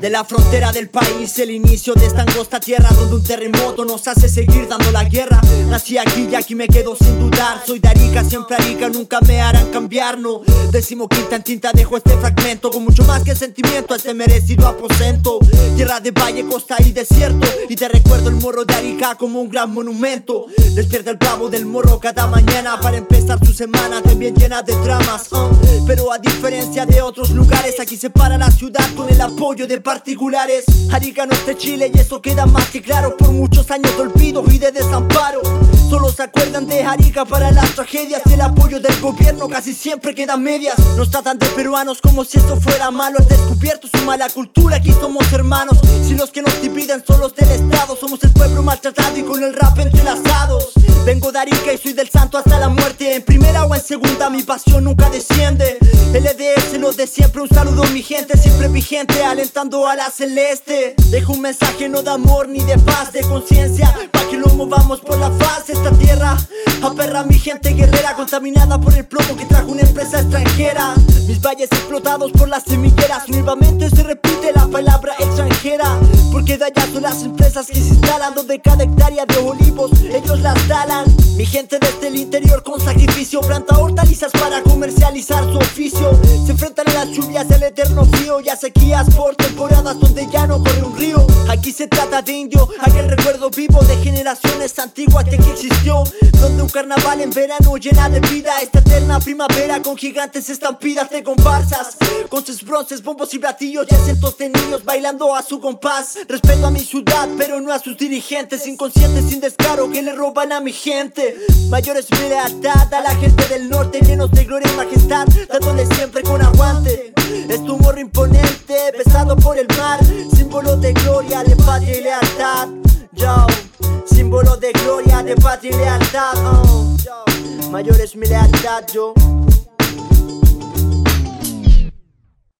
De la frontera del país, el inicio de esta angosta tierra donde un terremoto nos hace seguir dando la guerra. Nací aquí y aquí me quedo sin dudar. Soy de Arica, siempre Arica, nunca me harán cambiar, no. Decimo quinta en tinta dejo este fragmento con mucho más que sentimiento este merecido aposento. Tierra de valle, costa y desierto. Y te recuerdo el morro de Arica como un gran monumento. Despierta el pavo del morro cada mañana para empezar tu semana también llena de dramas. Uh. Pero a diferencia de otros lugares, aquí se para la ciudad con el apoyo de particulares. Arica no es de Chile y eso queda más que claro por muchos años de olvido y de desamparo. Solo se acuerdan de Arica para las tragedias y el apoyo del gobierno casi siempre queda medias. Nos tratan de peruanos como si esto fuera malo. El descubierto su mala cultura, aquí somos hermanos. Si los que nos dividen son los del Estado, somos el pueblo maltratado y con el rap entrelazados. Vengo y soy del santo hasta la muerte. En primera o en segunda, mi pasión nunca desciende. LDS, lo de siempre, un saludo mi gente, siempre vigente, alentando a la celeste. Dejo un mensaje no de amor ni de paz, de conciencia, pa' que lo movamos por la faz. Esta tierra aperra mi gente guerrera, contaminada por el plomo que trajo una empresa extranjera. Mis valles explotados por las semilleras, nuevamente Las empresas que se instalan, donde cada hectárea de olivos ellos las talan. Mi gente desde el interior con sacrificio planta hortalizas para comercializar su oficio. Se enfrentan a las lluvias del eterno frío y a sequías por temporadas donde ya no corre un río. Aquí se trata de indio, recuerdo vivo de generaciones antiguas que existió. Donde un carnaval en verano llena de vida, esta eterna primavera con gigantes estampidas de comparsas. Con sus bronces, bombos y platillos y acentos de niños bailando a su compás. Respeto a mi ciudad, pero no a sus dirigentes, inconscientes sin descaro que le roban a mi gente. Mayores mi lealtad a la gente del norte, llenos de gloria y majestad, dándole siempre con aguante. Es tu morro imponente, pesado por el mar, símbolo de gloria, de patria y lealtad. De gloria, de patria y lealtad. Oh. Mayor es mi lealtad, yo.